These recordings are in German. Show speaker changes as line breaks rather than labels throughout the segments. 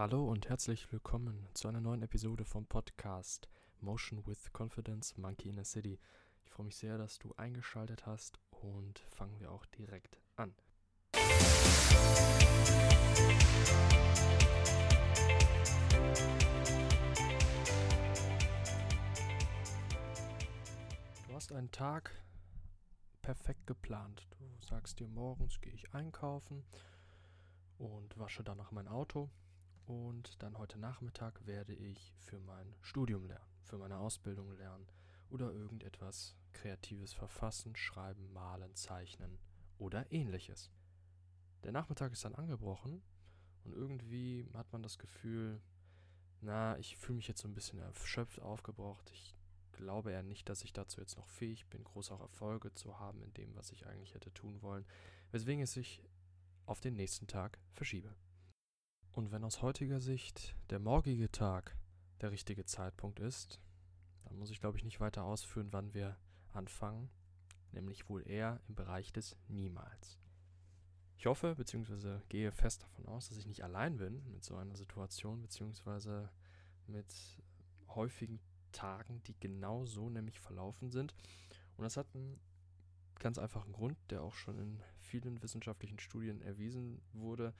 Hallo und herzlich willkommen zu einer neuen Episode vom Podcast Motion with Confidence Monkey in a City. Ich freue mich sehr, dass du eingeschaltet hast und fangen wir auch direkt an. Du hast einen Tag perfekt geplant. Du sagst dir, morgens gehe ich einkaufen und wasche danach mein Auto. Und dann heute Nachmittag werde ich für mein Studium lernen, für meine Ausbildung lernen oder irgendetwas Kreatives verfassen, schreiben, malen, zeichnen oder ähnliches. Der Nachmittag ist dann angebrochen und irgendwie hat man das Gefühl, na, ich fühle mich jetzt so ein bisschen erschöpft, aufgebraucht. Ich glaube eher nicht, dass ich dazu jetzt noch fähig bin, große Erfolge zu haben in dem, was ich eigentlich hätte tun wollen, weswegen es sich auf den nächsten Tag verschiebe. Und wenn aus heutiger Sicht der morgige Tag der richtige Zeitpunkt ist, dann muss ich glaube ich nicht weiter ausführen, wann wir anfangen, nämlich wohl eher im Bereich des Niemals. Ich hoffe bzw. gehe fest davon aus, dass ich nicht allein bin mit so einer Situation bzw. mit häufigen Tagen, die genau so nämlich verlaufen sind. Und das hat einen ganz einfachen Grund, der auch schon in vielen wissenschaftlichen Studien erwiesen wurde,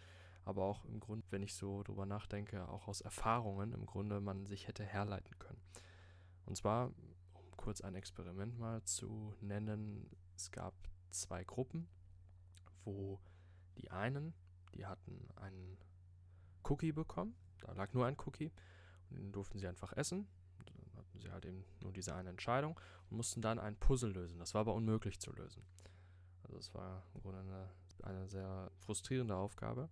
aber auch im Grunde, wenn ich so drüber nachdenke, auch aus Erfahrungen im Grunde man sich hätte herleiten können. Und zwar, um kurz ein Experiment mal zu nennen, es gab zwei Gruppen, wo die einen, die hatten einen Cookie bekommen, da lag nur ein Cookie, und den durften sie einfach essen. Dann hatten sie halt eben nur diese eine Entscheidung und mussten dann ein Puzzle lösen. Das war aber unmöglich zu lösen. Also es war im Grunde eine, eine sehr frustrierende Aufgabe.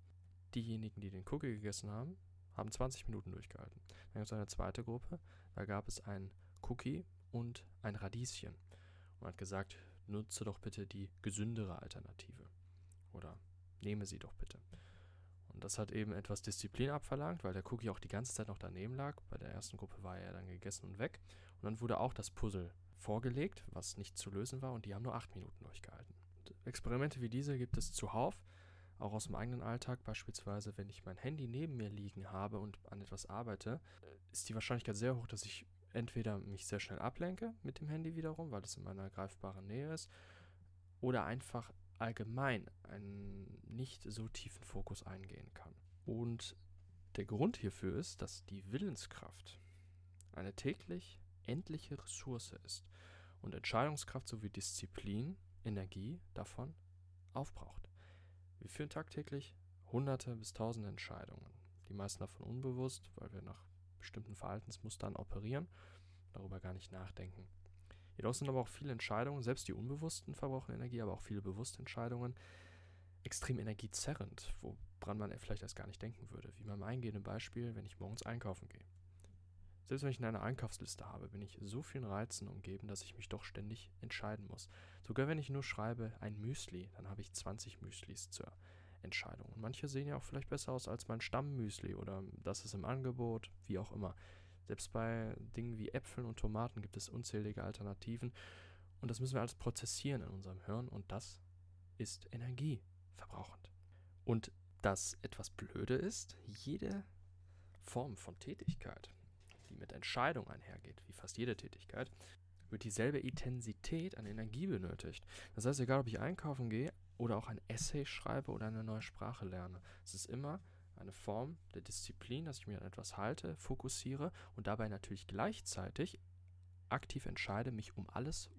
Diejenigen, die den Cookie gegessen haben, haben 20 Minuten durchgehalten. Dann gab es eine zweite Gruppe, da gab es ein Cookie und ein Radieschen. Und man hat gesagt, nutze doch bitte die gesündere Alternative. Oder nehme sie doch bitte. Und das hat eben etwas Disziplin abverlangt, weil der Cookie auch die ganze Zeit noch daneben lag. Bei der ersten Gruppe war er dann gegessen und weg. Und dann wurde auch das Puzzle vorgelegt, was nicht zu lösen war, und die haben nur acht Minuten durchgehalten. Und Experimente wie diese gibt es zuhauf, auch aus dem eigenen Alltag. Beispielsweise, wenn ich mein Handy neben mir liegen habe und an etwas arbeite, ist die Wahrscheinlichkeit sehr hoch, dass ich entweder mich sehr schnell ablenke mit dem Handy wiederum, weil es in meiner greifbaren Nähe ist, oder einfach allgemein einen nicht so tiefen Fokus eingehen kann. Und der Grund hierfür ist, dass die Willenskraft eine täglich endliche Ressource ist und Entscheidungskraft sowie Disziplin, Energie davon aufbraucht. Wir führen tagtäglich hunderte bis tausende Entscheidungen, die meisten davon unbewusst, weil wir nach bestimmten Verhaltensmustern operieren, darüber gar nicht nachdenken. Jedoch sind aber auch viele Entscheidungen, selbst die unbewussten verbrauchen Energie, aber auch viele bewusste Entscheidungen, extrem energiezerrend, woran man vielleicht erst gar nicht denken würde. Wie beim eingehenden Beispiel, wenn ich morgens einkaufen gehe. Selbst wenn ich eine Einkaufsliste habe, bin ich so vielen Reizen umgeben, dass ich mich doch ständig entscheiden muss. Sogar wenn ich nur schreibe ein Müsli, dann habe ich 20 Müslis zur Entscheidung. Und manche sehen ja auch vielleicht besser aus als mein Stammmüsli oder das ist im Angebot, wie auch immer. Selbst bei Dingen wie Äpfeln und Tomaten gibt es unzählige Alternativen. Und das müssen wir alles prozessieren in unserem Hirn und das ist energieverbrauchend. Und das etwas Blöde ist, jede Form von Tätigkeit, mit Entscheidung einhergeht, wie fast jede Tätigkeit, wird dieselbe Intensität an Energie benötigt. Das heißt, egal ob ich einkaufen gehe oder auch ein Essay schreibe oder eine neue Sprache lerne, es ist immer eine Form der Disziplin, dass ich mir an etwas halte, fokussiere und dabei natürlich gleichzeitig aktiv entscheide, mich um alles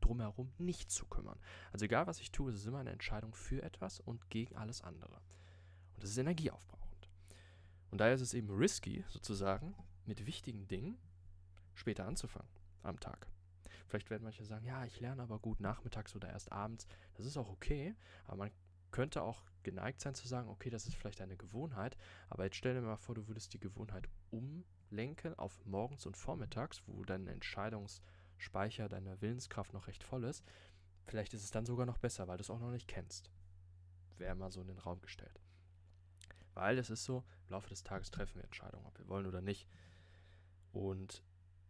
drumherum nicht zu kümmern. Also egal was ich tue, es ist immer eine Entscheidung für etwas und gegen alles andere. Und das ist energieaufbrauchend. Und daher ist es eben risky, sozusagen, mit wichtigen Dingen später anzufangen am Tag. Vielleicht werden manche sagen, ja, ich lerne aber gut nachmittags oder erst abends. Das ist auch okay, aber man könnte auch geneigt sein zu sagen, okay, das ist vielleicht eine Gewohnheit, aber jetzt stell dir mal vor, du würdest die Gewohnheit umlenken auf morgens und vormittags, wo dein Entscheidungsspeicher deiner Willenskraft noch recht voll ist. Vielleicht ist es dann sogar noch besser, weil du es auch noch nicht kennst. Wäre mal so in den Raum gestellt. Weil es ist so, im Laufe des Tages treffen wir Entscheidungen, ob wir wollen oder nicht. Und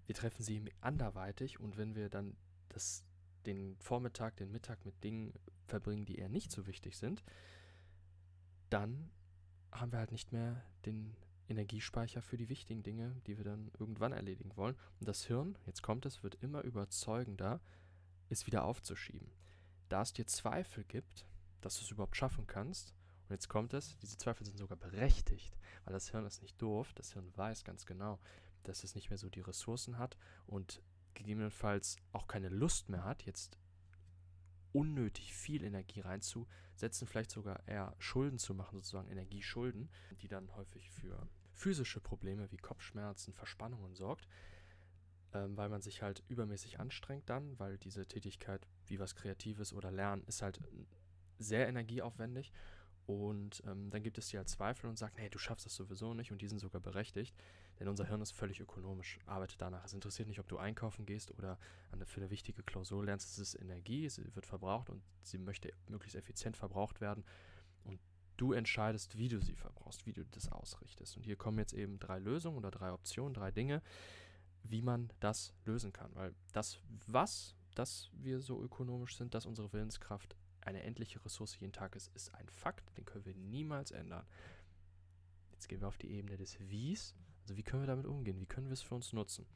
wir treffen sie anderweitig und wenn wir dann das, den Vormittag, den Mittag mit Dingen verbringen, die eher nicht so wichtig sind, dann haben wir halt nicht mehr den Energiespeicher für die wichtigen Dinge, die wir dann irgendwann erledigen wollen. Und das Hirn, jetzt kommt es, wird immer überzeugender, es wieder aufzuschieben. Da es dir Zweifel gibt, dass du es überhaupt schaffen kannst, und jetzt kommt es, diese Zweifel sind sogar berechtigt, weil das Hirn ist nicht doof, das Hirn weiß ganz genau, dass es nicht mehr so die Ressourcen hat und gegebenenfalls auch keine Lust mehr hat, jetzt unnötig viel Energie reinzusetzen, vielleicht sogar eher Schulden zu machen, sozusagen Energieschulden, die dann häufig für physische Probleme wie Kopfschmerzen, Verspannungen sorgt, ähm, weil man sich halt übermäßig anstrengt dann, weil diese Tätigkeit wie was Kreatives oder Lernen ist halt sehr energieaufwendig und ähm, dann gibt es die halt Zweifel und sagt, hey, du schaffst das sowieso nicht und die sind sogar berechtigt, denn unser Hirn ist völlig ökonomisch, arbeitet danach. Es interessiert nicht, ob du einkaufen gehst oder für eine wichtige Klausur lernst. Es ist Energie, sie wird verbraucht und sie möchte möglichst effizient verbraucht werden. Und du entscheidest, wie du sie verbrauchst, wie du das ausrichtest. Und hier kommen jetzt eben drei Lösungen oder drei Optionen, drei Dinge, wie man das lösen kann. Weil das, was, dass wir so ökonomisch sind, dass unsere Willenskraft eine endliche Ressource jeden Tag ist, ist ein Fakt, den können wir niemals ändern. Jetzt gehen wir auf die Ebene des Wies. Also wie können wir damit umgehen? Wie können wir es für uns nutzen?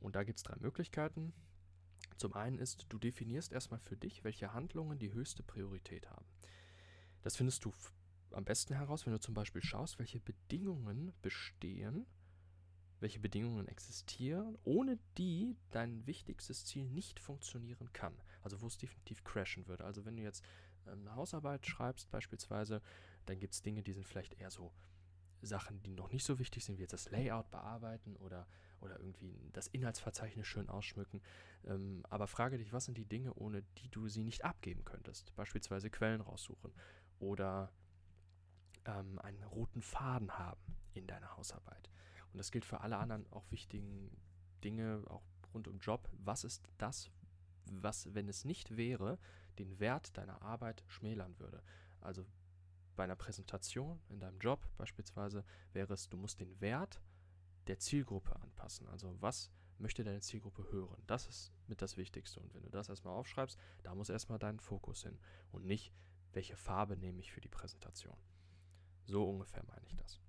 Und da gibt es drei Möglichkeiten. Zum einen ist, du definierst erstmal für dich, welche Handlungen die höchste Priorität haben. Das findest du am besten heraus, wenn du zum Beispiel schaust, welche Bedingungen bestehen, welche Bedingungen existieren, ohne die dein wichtigstes Ziel nicht funktionieren kann. Also wo es definitiv crashen würde. Also wenn du jetzt ähm, eine Hausarbeit schreibst beispielsweise, dann gibt es Dinge, die sind vielleicht eher so Sachen, die noch nicht so wichtig sind, wie jetzt das Layout bearbeiten oder, oder irgendwie das Inhaltsverzeichnis schön ausschmücken. Ähm, aber frage dich, was sind die Dinge, ohne die du sie nicht abgeben könntest? Beispielsweise Quellen raussuchen oder ähm, einen roten Faden haben in deiner Hausarbeit. Und das gilt für alle anderen auch wichtigen Dinge, auch rund um Job. Was ist das, was, wenn es nicht wäre, den Wert deiner Arbeit schmälern würde? Also bei einer Präsentation in deinem Job beispielsweise wäre es, du musst den Wert der Zielgruppe anpassen. Also was möchte deine Zielgruppe hören? Das ist mit das Wichtigste. Und wenn du das erstmal aufschreibst, da muss erstmal dein Fokus hin und nicht, welche Farbe nehme ich für die Präsentation. So ungefähr meine ich das.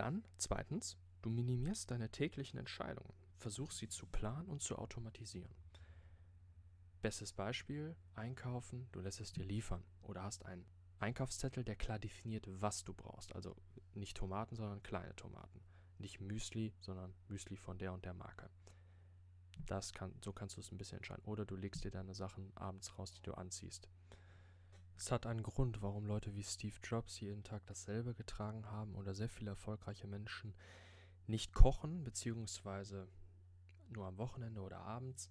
Dann, zweitens, du minimierst deine täglichen Entscheidungen. Versuch sie zu planen und zu automatisieren. Bestes Beispiel, einkaufen, du lässt es dir liefern oder hast einen Einkaufszettel, der klar definiert, was du brauchst. Also nicht Tomaten, sondern kleine Tomaten. Nicht Müsli, sondern Müsli von der und der Marke. Das kann, so kannst du es ein bisschen entscheiden. Oder du legst dir deine Sachen abends raus, die du anziehst. Es hat einen Grund, warum Leute wie Steve Jobs jeden Tag dasselbe getragen haben oder sehr viele erfolgreiche Menschen nicht kochen, beziehungsweise nur am Wochenende oder abends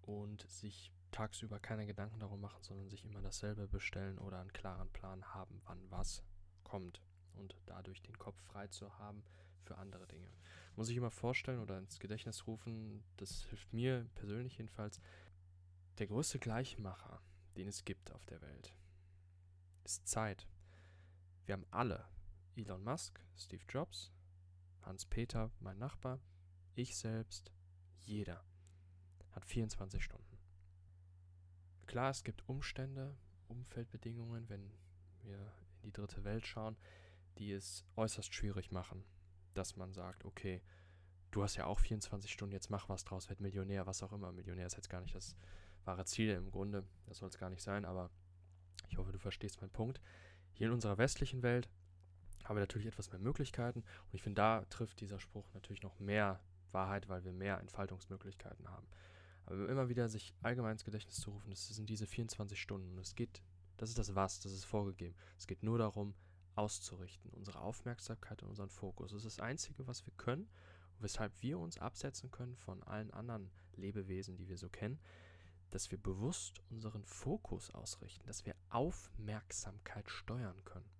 und sich tagsüber keine Gedanken darum machen, sondern sich immer dasselbe bestellen oder einen klaren Plan haben, wann was kommt und dadurch den Kopf frei zu haben für andere Dinge. Muss ich immer vorstellen oder ins Gedächtnis rufen, das hilft mir persönlich jedenfalls, der größte Gleichmacher, den es gibt auf der Welt, ist Zeit. Wir haben alle, Elon Musk, Steve Jobs, Hans-Peter, mein Nachbar, ich selbst, jeder, hat 24 Stunden. Klar, es gibt Umstände, Umfeldbedingungen, wenn wir in die dritte Welt schauen, die es äußerst schwierig machen, dass man sagt, okay, du hast ja auch 24 Stunden, jetzt mach was draus, werd Millionär, was auch immer. Millionär ist jetzt gar nicht das wahre Ziel im Grunde, das soll es gar nicht sein, aber ich hoffe, du verstehst meinen Punkt. Hier in unserer westlichen Welt haben wir natürlich etwas mehr Möglichkeiten und ich finde, da trifft dieser Spruch natürlich noch mehr Wahrheit, weil wir mehr Entfaltungsmöglichkeiten haben. Aber immer wieder sich allgemein ins Gedächtnis zu rufen, das sind diese 24 Stunden und es geht, das ist das Was, das ist vorgegeben. Es geht nur darum, auszurichten, unsere Aufmerksamkeit und unseren Fokus. Das ist das Einzige, was wir können weshalb wir uns absetzen können von allen anderen Lebewesen, die wir so kennen, dass wir bewusst unseren Fokus ausrichten, dass wir Aufmerksamkeit steuern können.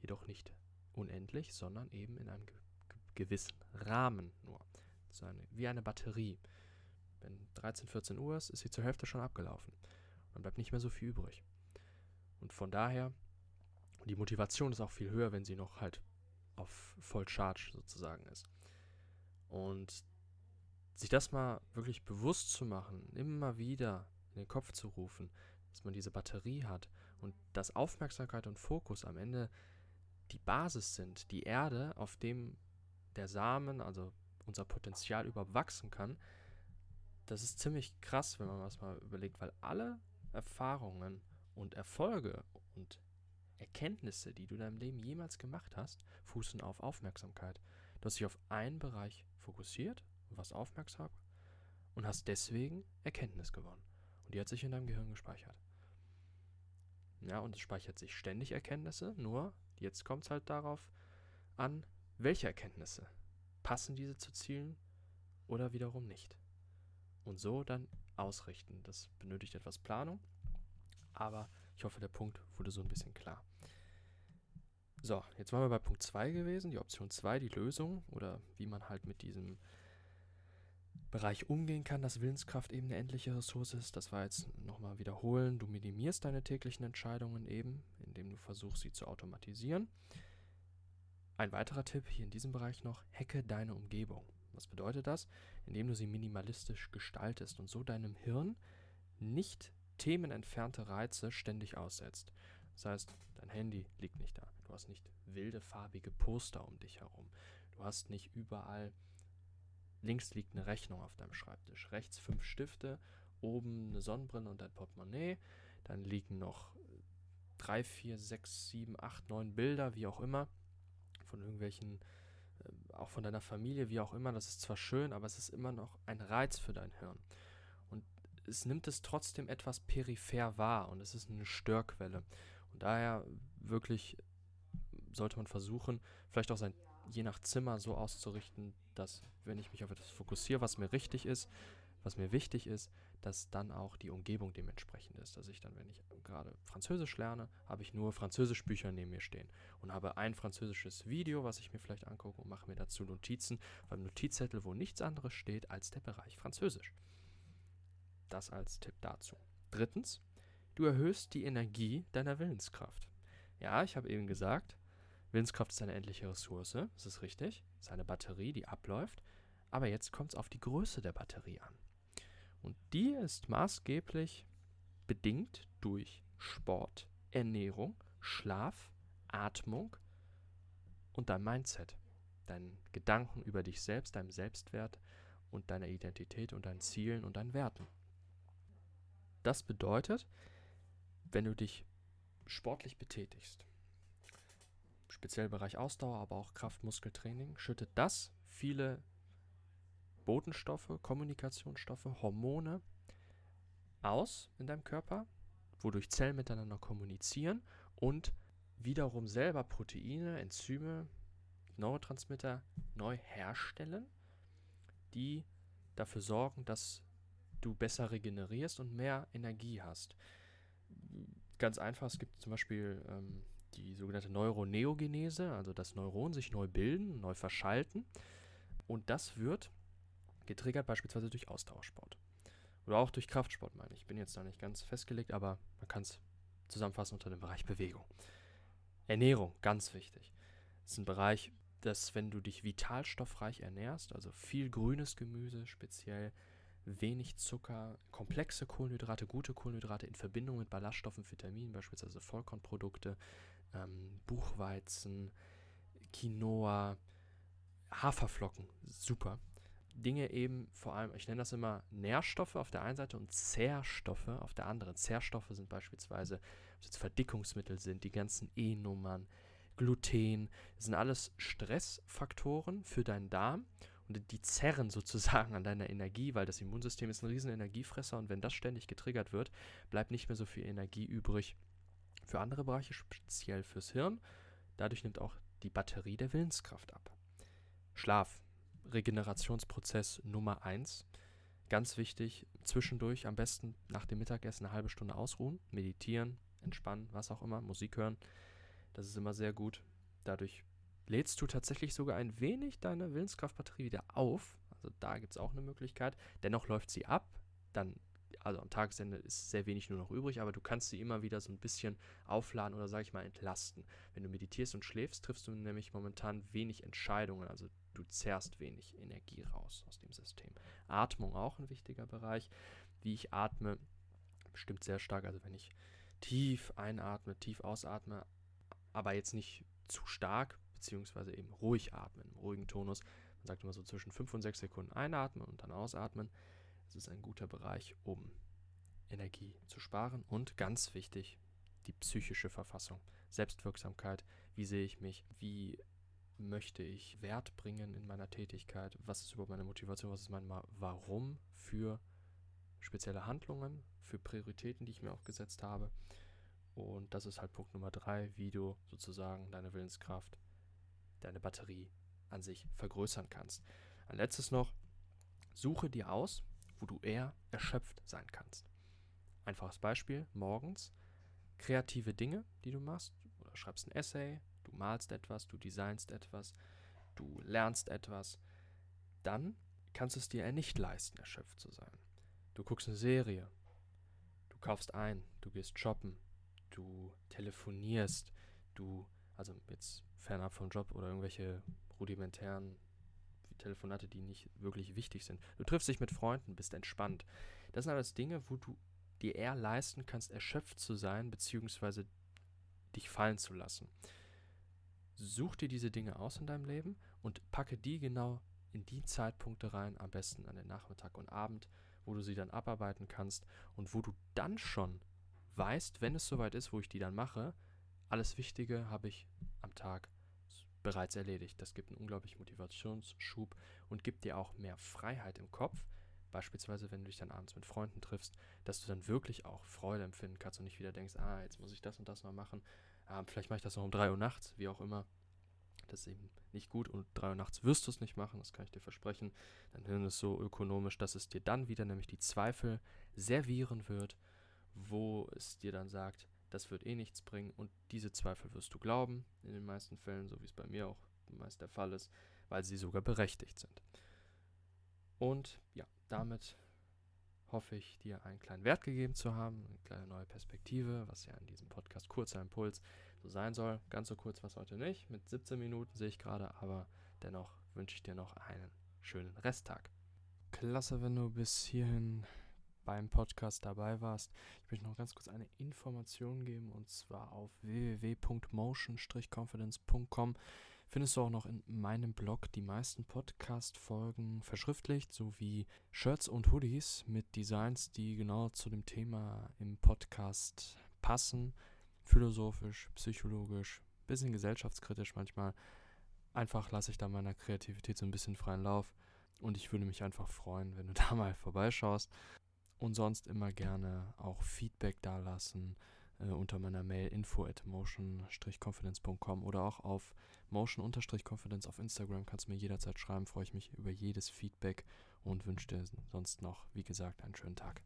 Jedoch nicht unendlich, sondern eben in einem gewissen Rahmen nur. So eine, wie eine Batterie. Wenn 13, 14 Uhr ist, ist sie zur Hälfte schon abgelaufen. Dann bleibt nicht mehr so viel übrig. Und von daher, die Motivation ist auch viel höher, wenn sie noch halt auf Voll Charge sozusagen ist. Und sich das mal wirklich bewusst zu machen, immer wieder in den Kopf zu rufen, dass man diese Batterie hat und dass Aufmerksamkeit und Fokus am Ende die Basis sind, die Erde, auf dem der Samen, also unser Potenzial überhaupt wachsen kann, das ist ziemlich krass, wenn man das mal überlegt, weil alle Erfahrungen und Erfolge und Erkenntnisse, die du in deinem Leben jemals gemacht hast, fußen auf Aufmerksamkeit. Du hast dich auf einen Bereich fokussiert und warst aufmerksam und hast deswegen Erkenntnis gewonnen. Und die hat sich in deinem Gehirn gespeichert. Ja, und es speichert sich ständig Erkenntnisse, nur jetzt kommt es halt darauf an, welche Erkenntnisse passen diese zu Zielen oder wiederum nicht. Und so dann ausrichten. Das benötigt etwas Planung, aber ich hoffe, der Punkt wurde so ein bisschen klar. So, jetzt waren wir bei Punkt 2 gewesen, die Option 2, die Lösung oder wie man halt mit diesem Bereich umgehen kann, dass Willenskraft eben eine endliche Ressource ist. Das war jetzt nochmal wiederholen. Du minimierst deine täglichen Entscheidungen eben, indem du versuchst, sie zu automatisieren. Ein weiterer Tipp hier in diesem Bereich noch, hacke deine Umgebung. Was bedeutet das? Indem du sie minimalistisch gestaltest und so deinem Hirn nicht themenentfernte Reize ständig aussetzt. Das heißt, dein Handy liegt nicht da. Du hast nicht wilde farbige Poster um dich herum. Du hast nicht überall links liegt eine Rechnung auf deinem Schreibtisch, rechts fünf Stifte, oben eine Sonnenbrille und ein Portemonnaie. Dann liegen noch drei, vier, sechs, sieben, acht, neun Bilder, wie auch immer, von irgendwelchen, äh, auch von deiner Familie, wie auch immer. Das ist zwar schön, aber es ist immer noch ein Reiz für dein Hirn. Und es nimmt es trotzdem etwas peripher wahr und es ist eine Störquelle. Und daher wirklich sollte man versuchen, vielleicht auch sein je nach Zimmer so auszurichten, dass wenn ich mich auf etwas fokussiere, was mir richtig ist, was mir wichtig ist, dass dann auch die Umgebung dementsprechend ist. Dass ich dann, wenn ich gerade Französisch lerne, habe ich nur Französischbücher neben mir stehen und habe ein französisches Video, was ich mir vielleicht angucke und mache mir dazu Notizen beim Notizzettel, wo nichts anderes steht als der Bereich Französisch. Das als Tipp dazu. Drittens, du erhöhst die Energie deiner Willenskraft. Ja, ich habe eben gesagt, Willenskraft ist eine endliche Ressource, das ist richtig. Das ist eine Batterie, die abläuft. Aber jetzt kommt es auf die Größe der Batterie an. Und die ist maßgeblich bedingt durch Sport, Ernährung, Schlaf, Atmung und dein Mindset. Deinen Gedanken über dich selbst, deinem Selbstwert und deiner Identität und deinen Zielen und deinen Werten. Das bedeutet, wenn du dich sportlich betätigst, speziell im Bereich Ausdauer, aber auch Kraft-Muskeltraining, schüttet das viele Botenstoffe, Kommunikationsstoffe, Hormone aus in deinem Körper, wodurch Zellen miteinander kommunizieren und wiederum selber Proteine, Enzyme, Neurotransmitter neu herstellen, die dafür sorgen, dass du besser regenerierst und mehr Energie hast. Ganz einfach, es gibt zum Beispiel ähm, die sogenannte Neuroneogenese, also das Neuron sich neu bilden, neu verschalten. Und das wird getriggert beispielsweise durch Austauschsport. Oder auch durch Kraftsport, meine ich. Ich bin jetzt da nicht ganz festgelegt, aber man kann es zusammenfassen unter dem Bereich Bewegung. Ernährung, ganz wichtig. Das ist ein Bereich, dass wenn du dich vitalstoffreich ernährst, also viel grünes Gemüse, speziell wenig Zucker, komplexe Kohlenhydrate, gute Kohlenhydrate in Verbindung mit Ballaststoffen, Vitaminen, beispielsweise Vollkornprodukte, ähm, Buchweizen, Quinoa, Haferflocken, super. Dinge eben vor allem, ich nenne das immer Nährstoffe auf der einen Seite und Zerrstoffe auf der anderen. Zerrstoffe sind beispielsweise, ob es jetzt Verdickungsmittel sind, die ganzen E-Nummern, Gluten, das sind alles Stressfaktoren für deinen Darm und die zerren sozusagen an deiner Energie, weil das Immunsystem ist ein riesen Energiefresser und wenn das ständig getriggert wird, bleibt nicht mehr so viel Energie übrig für andere Bereiche, speziell fürs Hirn. Dadurch nimmt auch die Batterie der Willenskraft ab. Schlaf, Regenerationsprozess Nummer 1. Ganz wichtig, zwischendurch am besten nach dem Mittagessen eine halbe Stunde ausruhen, meditieren, entspannen, was auch immer, Musik hören. Das ist immer sehr gut. Dadurch lädst du tatsächlich sogar ein wenig deine Willenskraftbatterie wieder auf. Also da gibt es auch eine Möglichkeit. Dennoch läuft sie ab. Dann also am Tagesende ist sehr wenig nur noch übrig, aber du kannst sie immer wieder so ein bisschen aufladen oder sage ich mal entlasten. Wenn du meditierst und schläfst, triffst du nämlich momentan wenig Entscheidungen, also du zerrst wenig Energie raus aus dem System. Atmung auch ein wichtiger Bereich. Wie ich atme, bestimmt sehr stark, also wenn ich tief einatme, tief ausatme, aber jetzt nicht zu stark, beziehungsweise eben ruhig atmen, im ruhigen Tonus. Man sagt immer so zwischen 5 und 6 Sekunden einatmen und dann ausatmen. Das ist ein guter Bereich, um Energie zu sparen. Und ganz wichtig, die psychische Verfassung. Selbstwirksamkeit. Wie sehe ich mich? Wie möchte ich Wert bringen in meiner Tätigkeit? Was ist überhaupt meine Motivation? Was ist mein Warum für spezielle Handlungen, für Prioritäten, die ich mir auch gesetzt habe? Und das ist halt Punkt Nummer drei, wie du sozusagen deine Willenskraft, deine Batterie an sich vergrößern kannst. Ein letztes noch, suche dir aus, wo du eher erschöpft sein kannst. Einfaches Beispiel, morgens. Kreative Dinge, die du machst, oder schreibst ein Essay, du malst etwas, du designst etwas, du lernst etwas, dann kannst du es dir eher nicht leisten, erschöpft zu sein. Du guckst eine Serie, du kaufst ein, du gehst shoppen, du telefonierst, du, also jetzt fernab vom Job oder irgendwelche rudimentären Telefonate, die nicht wirklich wichtig sind. Du triffst dich mit Freunden, bist entspannt. Das sind alles Dinge, wo du dir eher leisten kannst, erschöpft zu sein, beziehungsweise dich fallen zu lassen. Such dir diese Dinge aus in deinem Leben und packe die genau in die Zeitpunkte rein, am besten an den Nachmittag und Abend, wo du sie dann abarbeiten kannst und wo du dann schon weißt, wenn es soweit ist, wo ich die dann mache, alles Wichtige habe ich am Tag bereits erledigt. Das gibt einen unglaublichen Motivationsschub und gibt dir auch mehr Freiheit im Kopf. Beispielsweise, wenn du dich dann abends mit Freunden triffst, dass du dann wirklich auch Freude empfinden kannst und nicht wieder denkst, ah, jetzt muss ich das und das noch machen. Ah, vielleicht mache ich das noch um 3 Uhr nachts, wie auch immer. Das ist eben nicht gut und 3 Uhr nachts wirst du es nicht machen, das kann ich dir versprechen. Dein Hirn ist so ökonomisch, dass es dir dann wieder nämlich die Zweifel servieren wird wo es dir dann sagt, das wird eh nichts bringen und diese Zweifel wirst du glauben, in den meisten Fällen, so wie es bei mir auch meist der Fall ist, weil sie sogar berechtigt sind. Und ja, damit hoffe ich, dir einen kleinen Wert gegeben zu haben, eine kleine neue Perspektive, was ja in diesem Podcast kurzer Impuls so sein soll. Ganz so kurz war es heute nicht, mit 17 Minuten sehe ich gerade, aber dennoch wünsche ich dir noch einen schönen Resttag. Klasse, wenn du bis hierhin beim Podcast dabei warst. Ich möchte noch ganz kurz eine Information geben und zwar auf www.motion-confidence.com findest du auch noch in meinem Blog die meisten Podcast-Folgen verschriftlicht, sowie Shirts und Hoodies mit Designs, die genau zu dem Thema im Podcast passen. Philosophisch, psychologisch, bisschen gesellschaftskritisch manchmal. Einfach lasse ich da meiner Kreativität so ein bisschen freien Lauf. Und ich würde mich einfach freuen, wenn du da mal vorbeischaust. Und sonst immer gerne auch Feedback dalassen äh, unter meiner Mail info at motion-confidence.com oder auch auf motion-confidence auf Instagram kannst du mir jederzeit schreiben. Freue ich mich über jedes Feedback und wünsche dir sonst noch, wie gesagt, einen schönen Tag.